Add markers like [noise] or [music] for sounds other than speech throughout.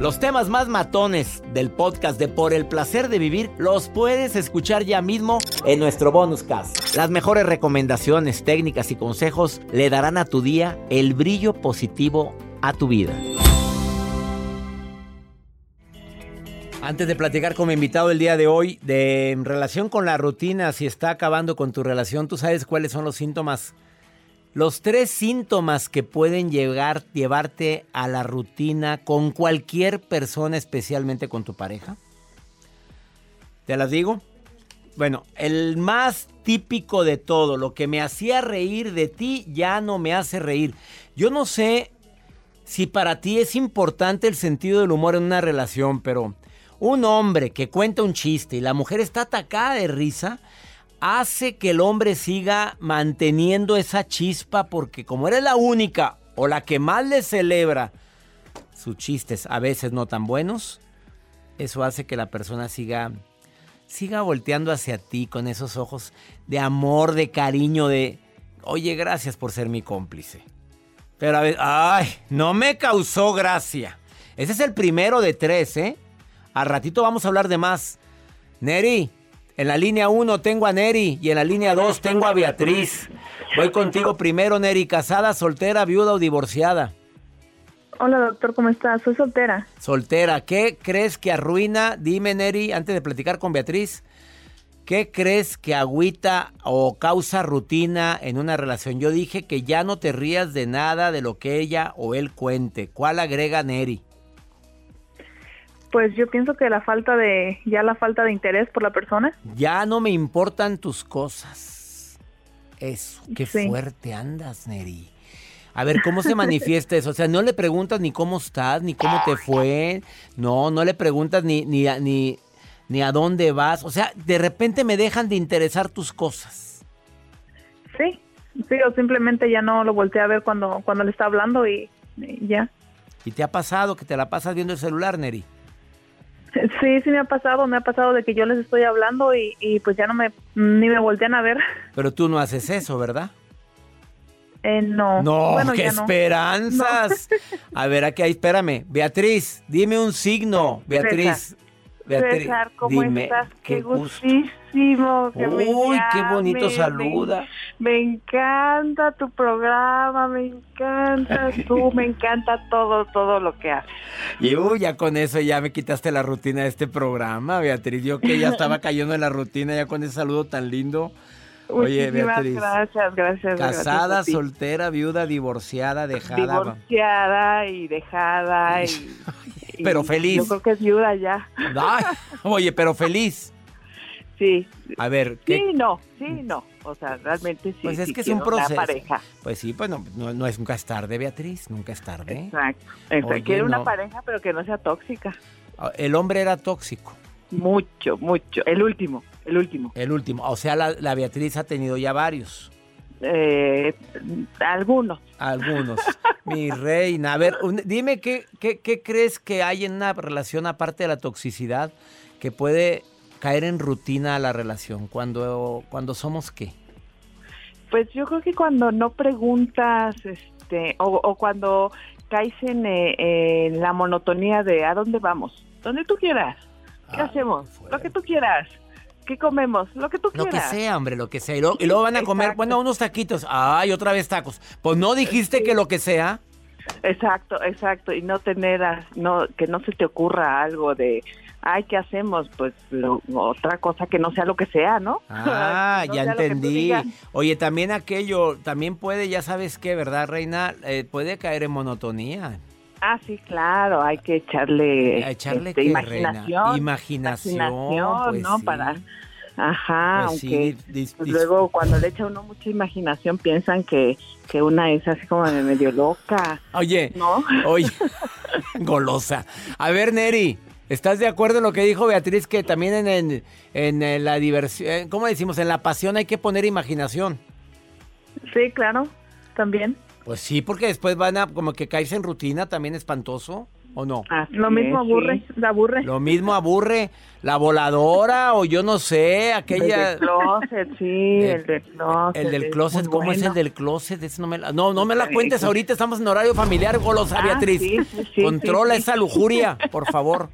Los temas más matones del podcast de Por el placer de vivir los puedes escuchar ya mismo en nuestro bonus cast. Las mejores recomendaciones, técnicas y consejos le darán a tu día el brillo positivo a tu vida. Antes de platicar con mi invitado el día de hoy, de en relación con la rutina, si está acabando con tu relación, ¿tú sabes cuáles son los síntomas? Los tres síntomas que pueden llevarte a la rutina con cualquier persona, especialmente con tu pareja. ¿Te las digo? Bueno, el más típico de todo, lo que me hacía reír de ti ya no me hace reír. Yo no sé si para ti es importante el sentido del humor en una relación, pero un hombre que cuenta un chiste y la mujer está atacada de risa, hace que el hombre siga manteniendo esa chispa porque como eres la única o la que más le celebra sus chistes a veces no tan buenos, eso hace que la persona siga siga volteando hacia ti con esos ojos de amor, de cariño, de oye, gracias por ser mi cómplice. Pero a ver, ay, no me causó gracia. Ese es el primero de tres, ¿eh? Al ratito vamos a hablar de más. Neri, en la línea 1 tengo a Neri y en la línea 2 tengo a Beatriz. Voy contigo primero, Neri, casada, soltera, viuda o divorciada. Hola doctor, ¿cómo estás? Soy soltera. Soltera, ¿qué crees que arruina? Dime, Neri, antes de platicar con Beatriz, ¿qué crees que agüita o causa rutina en una relación? Yo dije que ya no te rías de nada de lo que ella o él cuente. ¿Cuál agrega Neri? Pues yo pienso que la falta de, ya la falta de interés por la persona. Ya no me importan tus cosas. Eso, qué Sí. fuerte andas, Neri. A ver, ¿cómo se manifiesta eso? O sea, no le preguntas ni cómo estás, ni cómo te fue. No, no le preguntas ni, ni, a- ni, ni a dónde vas. O sea, de repente me dejan de interesar tus cosas. Sí, sí, o simplemente ya no lo volteé a ver cuando, cuando le está hablando y, y ya. ¿Y te ha pasado que te la pasas viendo el celular, Neri? Sí, sí me ha pasado, me ha pasado de que yo les estoy hablando y, y pues ya no me, ni me voltean a ver. [laughs] Pero tú no haces eso, ¿verdad? Eh, no. No, Bueno, qué ya no. esperanzas. A ver, aquí espérame. Beatriz, dime un signo. [laughs] Beatriz. Beatriz, César, ¿cómo dime, estás? Qué, qué gusto. gustísimo que me Uy, qué bonito saluda. Me, me encanta tu programa, me encanta [laughs] tú, me encanta todo, todo lo que haces. Y uy, ya con eso ya me quitaste la rutina de este programa, Beatriz. Yo que ya estaba [laughs] cayendo en la rutina ya con ese saludo tan lindo. Oye, Muchísimas Beatriz. Gracias, gracias. Casada, gracias soltera, viuda, divorciada, dejada. Divorciada y dejada y, [laughs] y Pero feliz. Yo creo que es viuda ya. Ay, oye, pero feliz. [laughs] Sí. A ver, ¿qué? Sí, no, sí, no. O sea, realmente sí. Pues es sí que es un una proceso. pareja. Pues sí, pues no, no, no es nunca es tarde, Beatriz, nunca es tarde. Exacto. exacto. Oye, quiero una no. pareja, pero que no sea tóxica. El hombre era tóxico, Mucho, mucho. El último, el último. el último. O sea, la, la Beatriz ha tenido ya varios. Eh, algunos. Algunos. [laughs] Mi reina. A ver, un- dime qué, qué, qué crees que hay en una relación aparte de la toxicidad que puede caer en rutina a la relación? Cuando, cuando somos qué? Pues yo creo que cuando no preguntas, este, o, o cuando caes en, eh, en la monotonía de ¿a dónde vamos? Donde tú quieras. ¿Qué Ah, hacemos? fuera. Lo que tú quieras. ¿Qué comemos? Lo que tú Lo quieras. que sea, hombre, lo que sea. Y luego, y luego van a comer, Exacto. bueno, unos taquitos. Ay, otra vez tacos. Pues no dijiste que lo que sea. Exacto, exacto. Y no tener, a- no, que no se te ocurra algo de, ay, ¿qué hacemos? Pues lo- otra cosa que no sea lo que sea, ¿no? [laughs] Ah, No ya lo entendí. Oye, también aquello, también puede, ya sabes qué, ¿verdad, Reina? Eh, puede caer en monotonía. Ah, sí, claro, hay que echarle, A echarle este, imaginación. Reina? Imaginación, imaginación, pues ¿no? sí. Para, ajá, Pues sí, aunque pues dis- luego cuando le echa uno mucha imaginación piensan que, que una es así como de medio loca, Oye, ¿no? [laughs] oye, golosa. A ver, Neri, ¿estás de acuerdo en lo que dijo Beatriz? Que también en, en, en, eh, la diversión, eh, ¿cómo decimos? En la pasión hay que poner imaginación. Sí, claro, también. Pues sí, porque después van a como que caerse en rutina también espantoso, ¿o no? Así Lo mismo es, aburre, sí. la [laughs] aburre. Lo mismo aburre la voladora o yo no sé, El aquella... del closet, sí, El- [laughs] el, del closet. El del closet, ¿cómo es el del closet? Ese no, me la, no, no me la cuentes ahorita, estamos en horario familiar, golosa Ah, Beatriz. sí, sí, sí, Controla sí, sí. esa lujuria, por favor.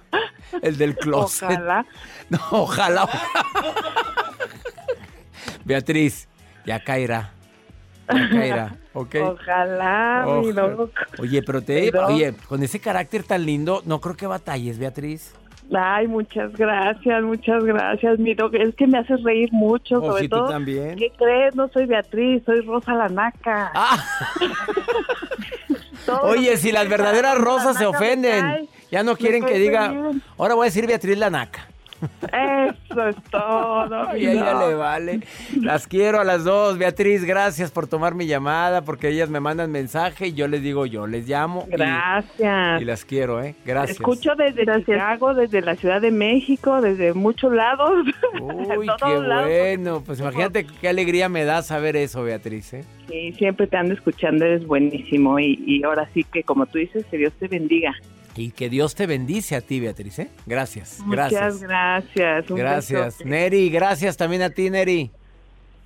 [laughs] El del closet. Ojalá. No, ojalá. Beatriz, ya caerá. Ya caerá, ¿ok? Ojalá, mi Ojalá. loco. Oye, pero te, Pero- oye, con ese carácter tan lindo, no creo que batalles, Beatriz. Ay, muchas gracias, muchas gracias, mi. Es que me haces reír mucho, Oh, sobre sí, tú todo. también. ¿Qué crees? No soy Beatriz, soy Rosa la Naca. Ah, [laughs] oye, si las verdaderas Rosa rosas se ofenden. Ya no quieren que diga. bien. Ahora voy a decir Beatriz la naca. Eso es todo. [laughs] Y a ella le vale. Las quiero a las dos. Beatriz, gracias por tomar mi llamada, porque ellas me mandan mensaje y yo les digo, yo les llamo. Gracias. Y, las quiero, ¿eh? Gracias. Escucho desde Chicago, desde la Ciudad de México, desde muchos lados. [laughs] Uy, qué lados. bueno. Pues imagínate qué alegría me da saber eso, Beatriz, ¿eh? Sí, siempre te ando escuchando, eres buenísimo. Y, y ahora sí que, como tú dices, que Dios te bendiga. Y que Dios te bendice a ti, Beatriz, ¿eh? Gracias. Muchas Gracias. gracias. un Gracias. Neri, gracias también a ti, Neri.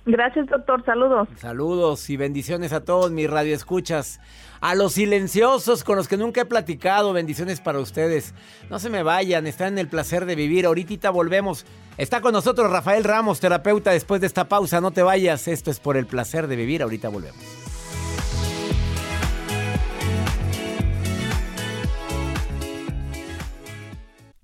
Gracias, doctor. Saludos. Saludos y bendiciones a todos mis radioescuchas. A los silenciosos con los que nunca he platicado, bendiciones para ustedes. No se me vayan, están en el placer de vivir. Ahorita volvemos. Está con nosotros Rafael Ramos, terapeuta, después de esta pausa. No te vayas, esto es por el placer de vivir. Ahorita volvemos.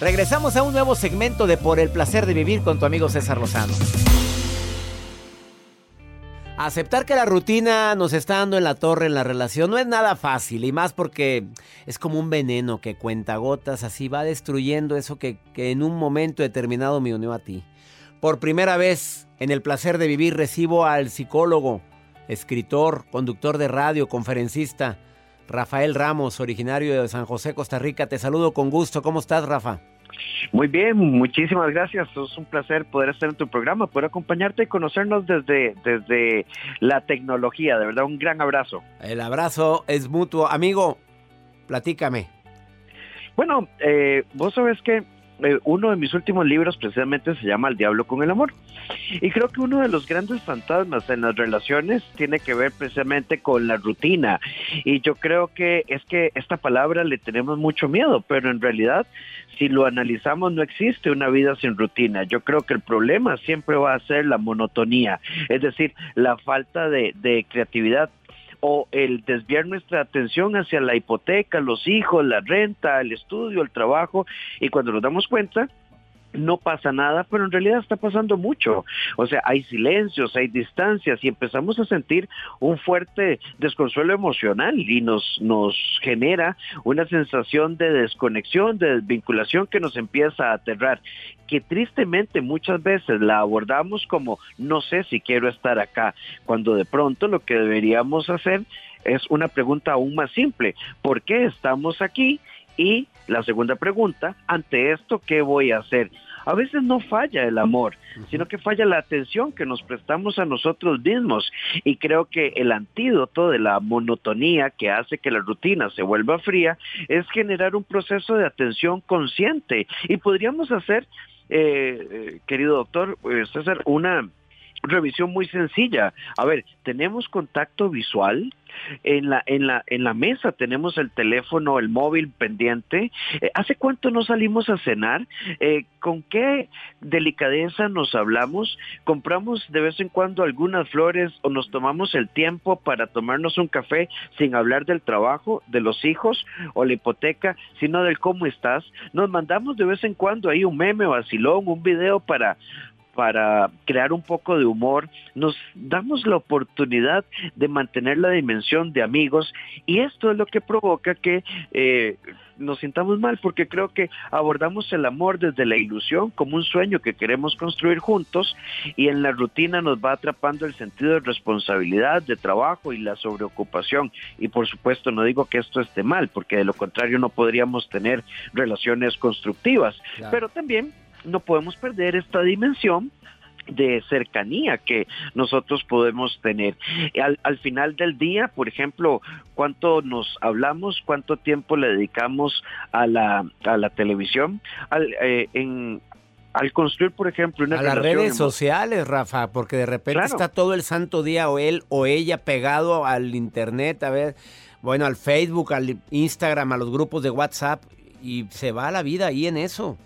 Regresamos a un nuevo segmento de Por el placer de vivir con tu amigo César Lozano. Aceptar que la rutina nos está dando en la torre en la relación no es nada fácil y más porque es como un veneno que cuenta gotas, así va destruyendo eso que, que en un momento determinado me unió a ti. Por primera vez en el placer de vivir recibo al psicólogo, escritor, conductor de radio, conferencista, Rafael Ramos, originario de San José, Costa Rica. Te saludo con gusto. ¿Cómo estás, Rafa? Muy bien, muchísimas gracias. Es un placer poder estar en tu programa, poder acompañarte y conocernos desde, desde la tecnología. De verdad, un gran abrazo. El abrazo es mutuo. Amigo, platícame. Bueno, eh, vos sabes que eh, uno de mis últimos libros precisamente se llama El diablo con el amor. Y creo que uno de los grandes fantasmas en las relaciones tiene que ver precisamente con la rutina. Y yo creo que es que esta palabra le tenemos mucho miedo, pero en realidad si lo analizamos no existe una vida sin rutina. Yo creo que el problema siempre va a ser la monotonía, es decir, la falta de, de creatividad o el desviar nuestra atención hacia la hipoteca, los hijos, la renta, el estudio, el trabajo, y cuando nos damos cuenta, no pasa nada, pero en realidad está pasando mucho. O sea, hay silencios, hay distancias y empezamos a sentir un fuerte desconsuelo emocional y nos, nos genera una sensación de desconexión, de desvinculación que nos empieza a aterrar que tristemente muchas veces la abordamos como no sé si quiero estar acá, cuando de pronto lo que deberíamos hacer es una pregunta aún más simple, ¿por qué estamos aquí? Y la segunda pregunta, ante esto, ¿qué voy a hacer? A veces no falla el amor, sino que falla la atención que nos prestamos a nosotros mismos. Y creo que el antídoto de la monotonía que hace que la rutina se vuelva fría es generar un proceso de atención consciente. Y podríamos hacer, eh, eh, querido doctor eh, César, una revisión muy sencilla. A ver, tenemos contacto visual, en la, en la, en la mesa tenemos el teléfono, el móvil pendiente. Eh, ¿Hace cuánto no salimos a cenar? Eh, ¿Con qué delicadeza nos hablamos? ¿Compramos de vez en cuando algunas flores o nos tomamos el tiempo para tomarnos un café sin hablar del trabajo, de los hijos o la hipoteca, sino del cómo estás? Nos mandamos de vez en cuando ahí un meme o vacilón, un video para para crear un poco de humor, nos damos la oportunidad de mantener la dimensión de amigos y esto es lo que provoca que eh, nos sintamos mal porque creo que abordamos el amor desde la ilusión como un sueño que queremos construir juntos y en la rutina nos va atrapando el sentido de responsabilidad, de trabajo y la sobreocupación. Y por supuesto no digo que esto esté mal porque de lo contrario no podríamos tener relaciones constructivas, pero también no podemos perder esta dimensión de cercanía que nosotros podemos tener. Al, final del día, por ejemplo, cuánto nos hablamos, cuánto tiempo le dedicamos a la, a la televisión, al, eh, en, al construir, por ejemplo, una a las redes sociales, Rafa, porque de repente está todo el santo día o él o ella pegado al internet, a ver, bueno, al Facebook, al Instagram, a los grupos de WhatsApp y se va la vida ahí en eso.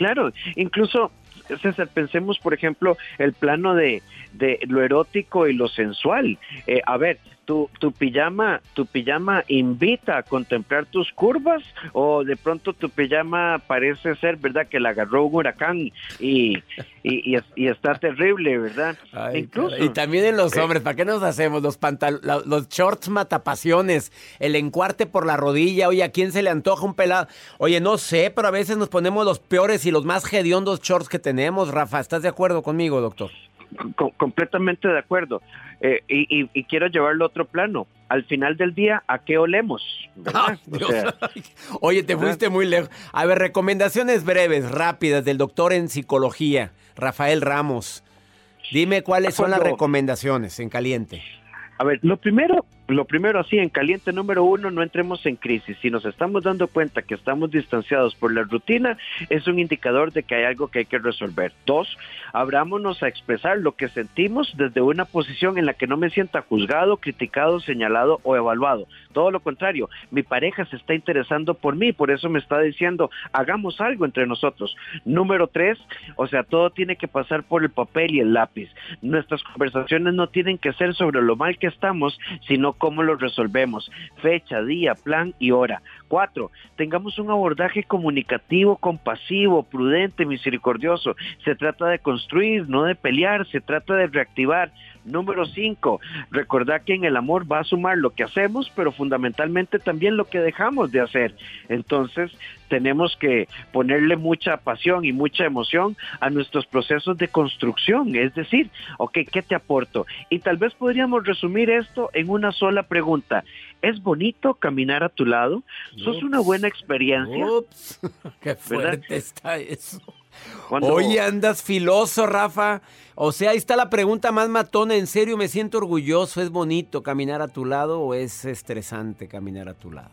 Claro, incluso César, pensemos, por ejemplo, el plano de, de lo erótico y lo sensual. Eh, a ver, tu, tu pijama, tu pijama invita a contemplar tus curvas o de pronto tu pijama parece ser, ¿verdad? Que la agarró un huracán y, y, está terrible, ¿verdad? y también en los eh, hombres, ¿para qué nos hacemos? Los pantal los shorts matapasiones, el encuarte por la rodilla, oye, ¿a quién se le antoja un pelado? Oye, no sé, pero a veces nos ponemos los peores y los más hediondos shorts que tenemos, Rafa. ¿Estás de acuerdo conmigo, doctor? completamente de acuerdo. Eh, y, quiero llevarlo a otro plano. Al final del día, ¿a qué olemos? [laughs] [laughs] Oye, te fuiste muy lejos. A ver, recomendaciones breves, rápidas del doctor en psicología, Rafael Ramos. Dime cuáles son las recomendaciones en caliente. A ver, lo primero, lo primero así, en caliente número uno, no entremos en crisis. Si nos estamos dando cuenta que estamos distanciados por la rutina, es un indicador de que hay algo que hay que resolver. Dos, abrámonos a expresar lo que sentimos desde una posición en la que no me sienta juzgado, criticado, señalado o evaluado. Todo lo contrario, mi pareja se está interesando por mí, por eso me está diciendo, hagamos algo entre nosotros. Número tres, o sea, todo tiene que pasar por el papel y el lápiz. Nuestras conversaciones no tienen que ser sobre lo mal que estamos, sino cómo lo resolvemos. Fecha, día, plan y hora. Cuatro, tengamos un abordaje comunicativo, compasivo, prudente, misericordioso. Se trata de construir, no de pelear, se trata de reactivar Número cinco, recordar que en el amor va a sumar lo que hacemos, pero fundamentalmente también lo que dejamos de hacer. Entonces, tenemos que ponerle mucha pasión y mucha emoción a nuestros procesos de construcción. Es decir, ok, ¿qué te aporto? Y tal vez podríamos resumir esto en una sola pregunta. ¿Es bonito caminar a tu lado? ¿Sos una buena experiencia? Ups, [laughs] qué fuerte está eso. Hoy andas filoso, Rafa. O sea, ahí está la pregunta más matona. En serio, me siento orgulloso. ¿Es bonito caminar a tu lado o es estresante caminar a tu lado?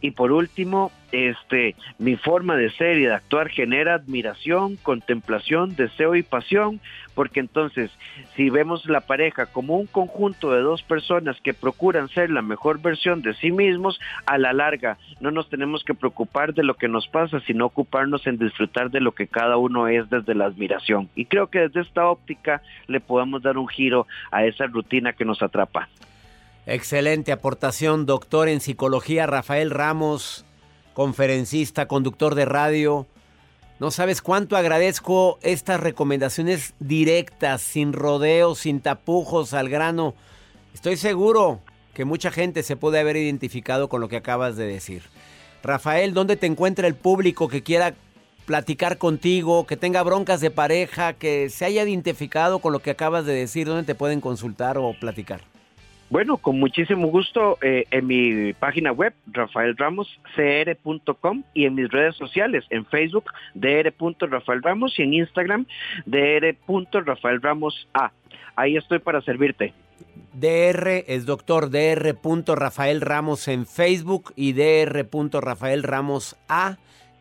Y por último, este, mi forma de ser y de actuar genera admiración, contemplación, deseo y pasión, porque entonces, si vemos la pareja como un conjunto de dos personas que procuran ser la mejor versión de sí mismos, a la larga no nos tenemos que preocupar de lo que nos pasa, sino ocuparnos en disfrutar de lo que cada uno es desde la admiración. Y creo que desde esta óptica le podemos dar un giro a esa rutina que nos atrapa. Excelente aportación, doctor en psicología Rafael Ramos, conferencista, conductor de radio. No sabes cuánto agradezco estas recomendaciones directas, sin rodeos, sin tapujos, al grano. Estoy seguro que mucha gente se puede haber identificado con lo que acabas de decir. Rafael, ¿dónde te encuentra el público que quiera platicar contigo, que tenga broncas de pareja, que se haya identificado con lo que acabas de decir? ¿Dónde te pueden consultar o platicar? Bueno, con muchísimo gusto eh, en mi página web, rafaelramoscr.com y en mis redes sociales, en Facebook, dr.rafaelramos y en Instagram, dr.rafaelramos.a. Ahí estoy para servirte. DR es doctor DR. Rafael Ramos en Facebook y DR. Rafael Ramos A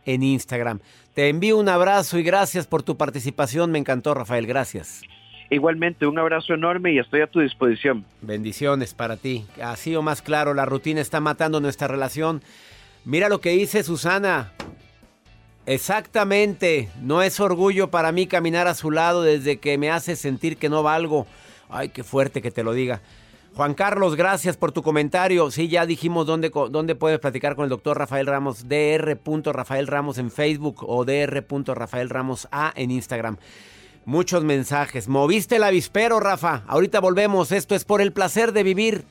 en Instagram. Te envío un abrazo y gracias por tu participación. Me encantó, Rafael. Gracias. Igualmente, un abrazo enorme y estoy a tu disposición. Bendiciones para ti. Así o más claro, la rutina está matando nuestra relación. Mira lo que dice Susana. Exactamente, no es orgullo para mí caminar a su lado desde que me hace sentir que no valgo. Ay, qué fuerte que te lo diga. Juan Carlos, gracias por tu comentario. Sí, ya dijimos dónde, dónde puedes platicar con el doctor Rafael Ramos, dr. Rafael Ramos en Facebook o dr. Rafael Ramos A en Instagram. Muchos mensajes. Moviste el avispero, Rafa. Ahorita volvemos. Esto es por el placer de vivir.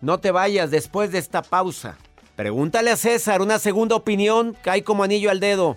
No te vayas después de esta pausa. Pregúntale a César una segunda opinión. Cae como anillo al dedo.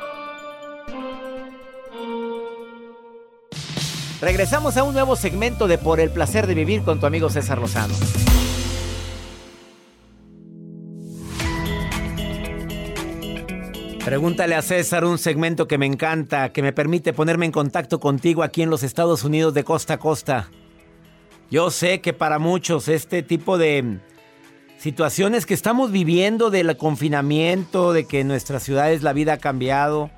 Regresamos a un nuevo segmento de Por el placer de vivir con tu amigo César Lozano. Pregúntale a César un segmento que me encanta, que me permite ponerme en contacto contigo aquí en los Estados Unidos de costa a costa. Yo sé que para muchos este tipo de situaciones que estamos viviendo del confinamiento, de que en nuestras ciudades la vida ha cambiado,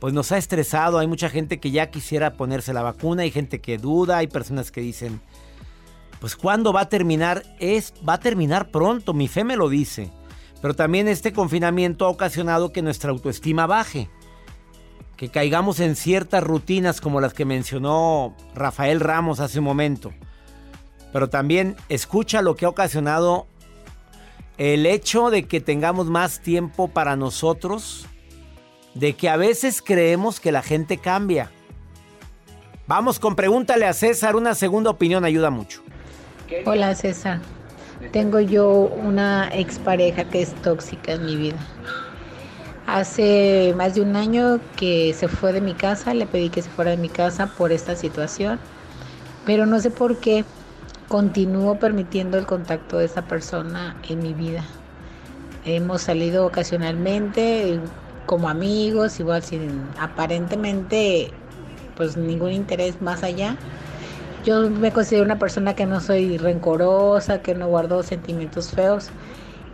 pues nos ha estresado. Hay mucha gente que ya quisiera ponerse la vacuna, hay gente que duda, hay personas que dicen, pues ¿cuándo va a terminar? Es, va a terminar pronto, mi fe me lo dice. Pero también este confinamiento ha ocasionado que nuestra autoestima baje. Que caigamos en ciertas rutinas como las que mencionó Rafael Ramos hace un momento. Pero también escucha lo que ha ocasionado el hecho de que tengamos más tiempo para nosotros. De que a veces creemos que la gente cambia. Vamos con pregúntale a César, una segunda opinión ayuda mucho. Hola César, tengo yo una expareja que es tóxica en mi vida. Hace más de un año que se fue de mi casa, le pedí que se fuera de mi casa por esta situación, pero no sé por qué continúo permitiendo el contacto de esa persona en mi vida. Hemos salido ocasionalmente como amigos, igual sin aparentemente pues ningún interés más allá. Yo me considero una persona que no soy rencorosa, que no guardo sentimientos feos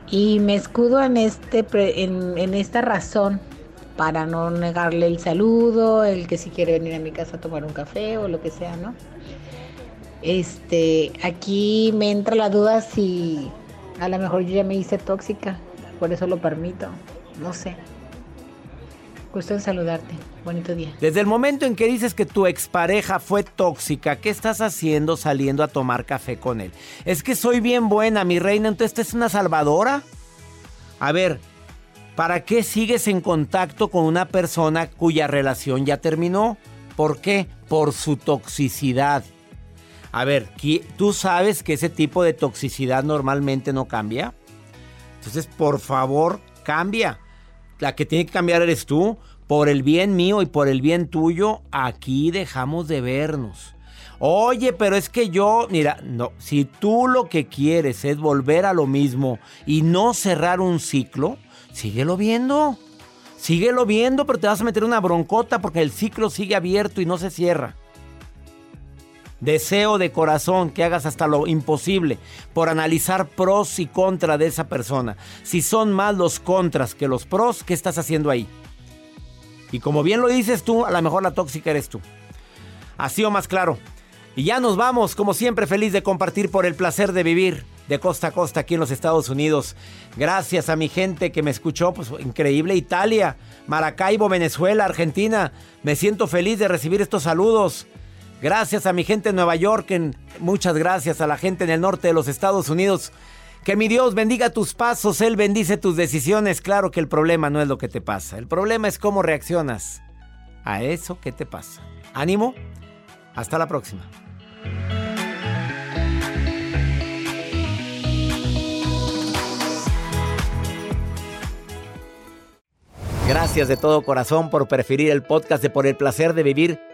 y me escudo en este en, en esta razón para no negarle el saludo, el que si quiere venir a mi casa a tomar un café o lo que sea, ¿no? Este, aquí me entra la duda si a lo mejor yo ya me hice tóxica, por eso lo permito, no sé. Gusto en saludarte. Bonito día. Desde el momento en que dices que tu expareja fue tóxica, ¿qué estás haciendo saliendo a tomar café con él? Es que soy bien buena, mi reina, entonces es una salvadora. A ver, ¿para qué sigues en contacto con una persona cuya relación ya terminó? ¿Por qué? Por su toxicidad. A ver, ¿tú sabes que ese tipo de toxicidad normalmente no cambia? Entonces, por favor, cambia. La que tiene que cambiar eres tú. Por el bien mío y por el bien tuyo, aquí dejamos de vernos. Oye, pero es que yo, mira, no, si tú lo que quieres es volver a lo mismo y no cerrar un ciclo, síguelo viendo. Síguelo viendo, pero te vas a meter una broncota porque el ciclo sigue abierto y no se cierra. Deseo de corazón que hagas hasta lo imposible por analizar pros y contras de esa persona. Si son más los contras que los pros, ¿qué estás haciendo ahí? Y como bien lo dices tú, a lo mejor la tóxica eres tú. Así o más claro. Y ya nos vamos, como siempre, feliz de compartir por el placer de vivir de costa a costa aquí en los Estados Unidos. Gracias a mi gente que me escuchó, pues increíble. Italia, Maracaibo, Venezuela, Argentina. Me siento feliz de recibir estos saludos. Gracias a mi gente en Nueva York, muchas gracias a la gente en el norte de los Estados Unidos. Que mi Dios bendiga tus pasos, Él bendice tus decisiones. Claro que el problema no es lo que te pasa, el problema es cómo reaccionas a eso que te pasa. Ánimo, hasta la próxima. Gracias de todo corazón por preferir el podcast de Por el Placer de Vivir